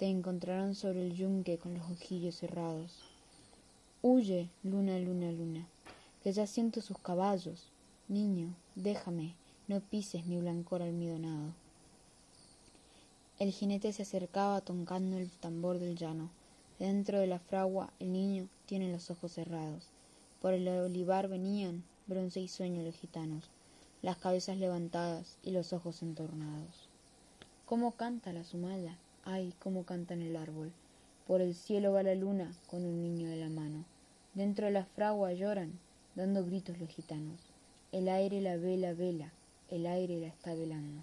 te encontrarán sobre el yunque con los ojillos cerrados. Huye, luna, luna, luna, que ya siento sus caballos. Niño, déjame, no pises mi blancor almidonado. El jinete se acercaba tocando el tambor del llano. Dentro de la fragua el niño tiene los ojos cerrados. Por el olivar venían, bronce y sueño los gitanos, las cabezas levantadas y los ojos entornados. ¿Cómo canta la sumaya? Ay, cómo canta en el árbol. Por el cielo va la luna con un niño de la mano. Dentro de la fragua lloran, dando gritos los gitanos. El aire la vela vela, el aire la está velando.